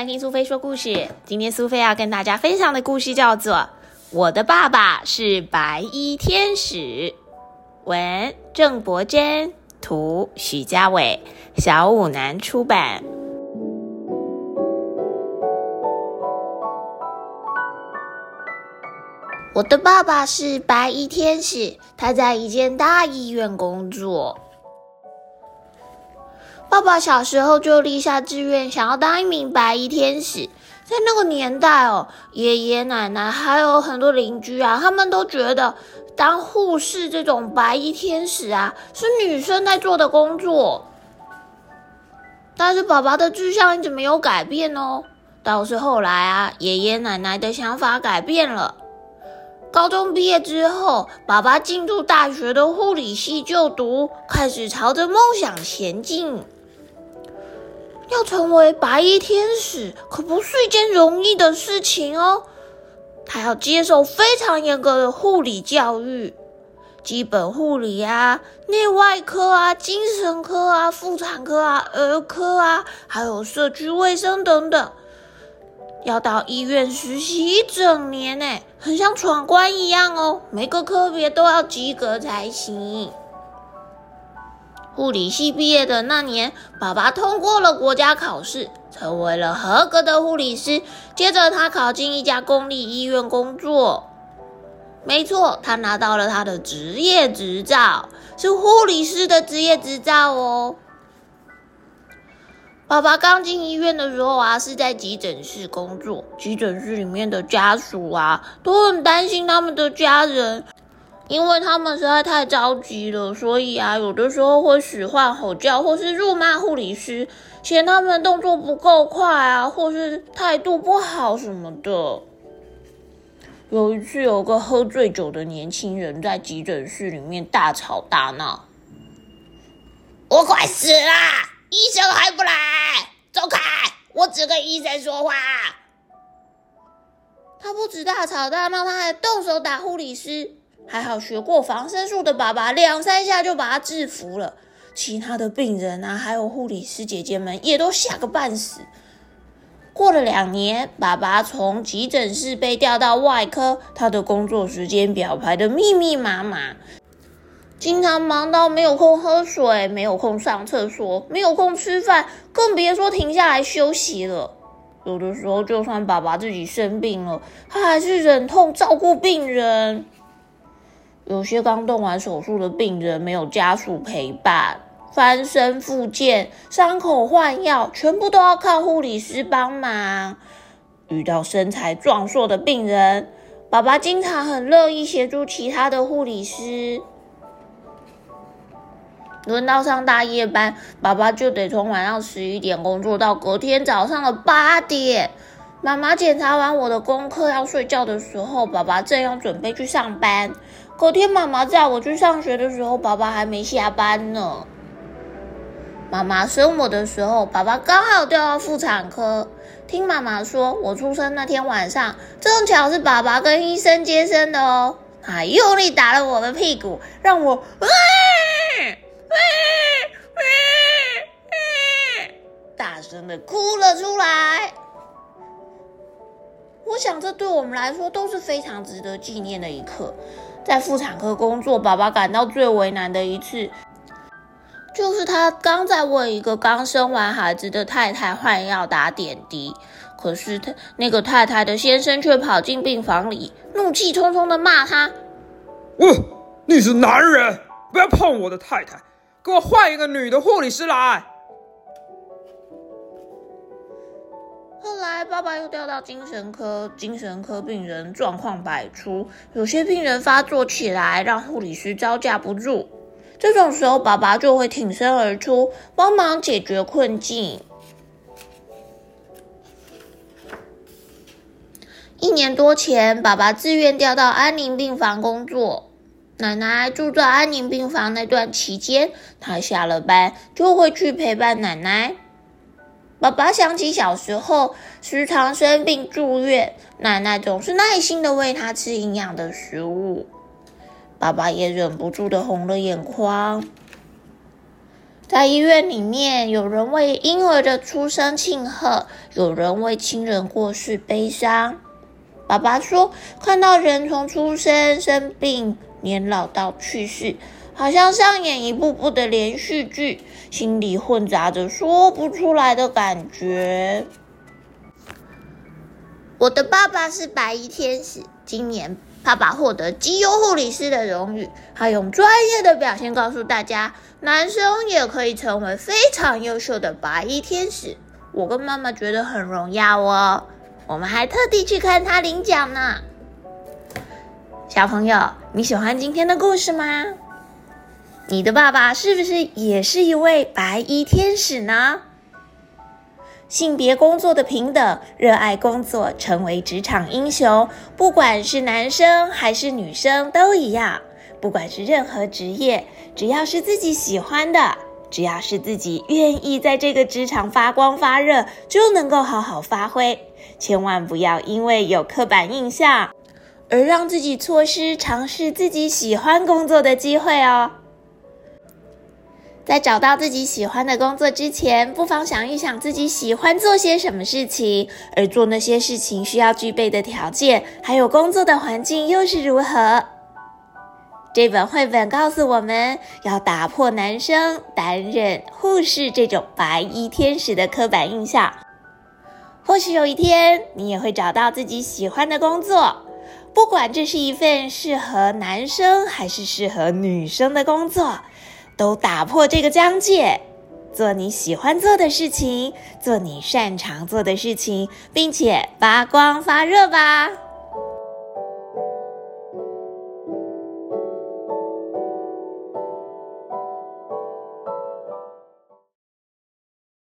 来听苏菲说故事。今天苏菲要跟大家分享的故事叫做《我的爸爸是白衣天使》，文郑伯珍，图许家伟，小五南出版。我的爸爸是白衣天使，他在一间大医院工作。爸爸小时候就立下志愿，想要当一名白衣天使。在那个年代哦，爷爷奶奶还有很多邻居啊，他们都觉得当护士这种白衣天使啊，是女生在做的工作。但是爸爸的志向一直没有改变哦。倒是后来啊，爷爷奶奶的想法改变了。高中毕业之后，爸爸进入大学的护理系就读，开始朝着梦想前进。要成为白衣天使可不是一件容易的事情哦。他要接受非常严格的护理教育，基本护理啊、内外科啊、精神科啊、妇产科啊、儿科啊，还有社区卫生等等。要到医院实习一整年呢，很像闯关一样哦。每个科别都要及格才行。护理系毕业的那年，爸爸通过了国家考试，成为了合格的护理师。接着，他考进一家公立医院工作。没错，他拿到了他的职业执照，是护理师的职业执照哦。爸爸刚进医院的时候啊，是在急诊室工作。急诊室里面的家属啊，都很担心他们的家人。因为他们实在太着急了，所以啊，有的时候会使唤、吼叫，或是辱骂护理师，嫌他们动作不够快啊，或是态度不好什么的。有一次，有个喝醉酒的年轻人在急诊室里面大吵大闹：“我快死了，医生还不来，走开！我只跟医生说话。”他不止大吵大闹，他还动手打护理师。还好学过防身术的爸爸两三下就把他制服了，其他的病人啊，还有护理师姐姐们也都吓个半死。过了两年，爸爸从急诊室被调到外科，他的工作时间表排的密密麻麻，经常忙到没有空喝水，没有空上厕所，没有空吃饭，更别说停下来休息了。有的时候，就算爸爸自己生病了，他还是忍痛照顾病人。有些刚动完手术的病人没有家属陪伴，翻身复健、伤口换药，全部都要靠护理师帮忙。遇到身材壮硕的病人，爸爸经常很乐意协助其他的护理师。轮到上大夜班，爸爸就得从晚上十一点工作到隔天早上的八点。妈妈检查完我的功课要睡觉的时候，爸爸正要准备去上班。隔天，妈妈载我去上学的时候，爸爸还没下班呢。妈妈生我的时候，爸爸刚好掉到妇产科。听妈妈说，我出生那天晚上，正巧是爸爸跟医生接生的哦。他用力打了我的屁股，让我啊啊啊啊！大声的哭了出来。我想，这对我们来说都是非常值得纪念的一刻。在妇产科工作，爸爸感到最为难的一次，就是他刚在为一个刚生完孩子的太太换药打点滴，可是他那个太太的先生却跑进病房里，怒气冲冲的骂他：“喂，你是男人，不要碰我的太太，给我换一个女的护理师来。”后来，爸爸又调到精神科，精神科病人状况百出，有些病人发作起来，让护理师招架不住。这种时候，爸爸就会挺身而出，帮忙解决困境。一年多前，爸爸自愿调到安宁病房工作。奶奶住在安宁病房那段期间，他下了班就会去陪伴奶奶。爸爸想起小时候时常生病住院，奶奶总是耐心的喂他吃营养的食物，爸爸也忍不住的红了眼眶。在医院里面，有人为婴儿的出生庆贺，有人为亲人过世悲伤。爸爸说，看到人从出生、生病、年老到去世，好像上演一部部的连续剧，心里混杂着说不出来的感觉。我的爸爸是白衣天使，今年。爸爸获得基优护理师的荣誉，他用专业的表现告诉大家，男生也可以成为非常优秀的白衣天使。我跟妈妈觉得很荣耀哦，我们还特地去看他领奖呢。小朋友，你喜欢今天的故事吗？你的爸爸是不是也是一位白衣天使呢？性别工作的平等，热爱工作，成为职场英雄。不管是男生还是女生都一样。不管是任何职业，只要是自己喜欢的，只要是自己愿意在这个职场发光发热，就能够好好发挥。千万不要因为有刻板印象，而让自己错失尝试自己喜欢工作的机会哦。在找到自己喜欢的工作之前，不妨想一想自己喜欢做些什么事情，而做那些事情需要具备的条件，还有工作的环境又是如何。这本绘本告诉我们要打破男生担任护士这种白衣天使的刻板印象。或许有一天，你也会找到自己喜欢的工作，不管这是一份适合男生还是适合女生的工作。都打破这个疆界，做你喜欢做的事情，做你擅长做的事情，并且发光发热吧。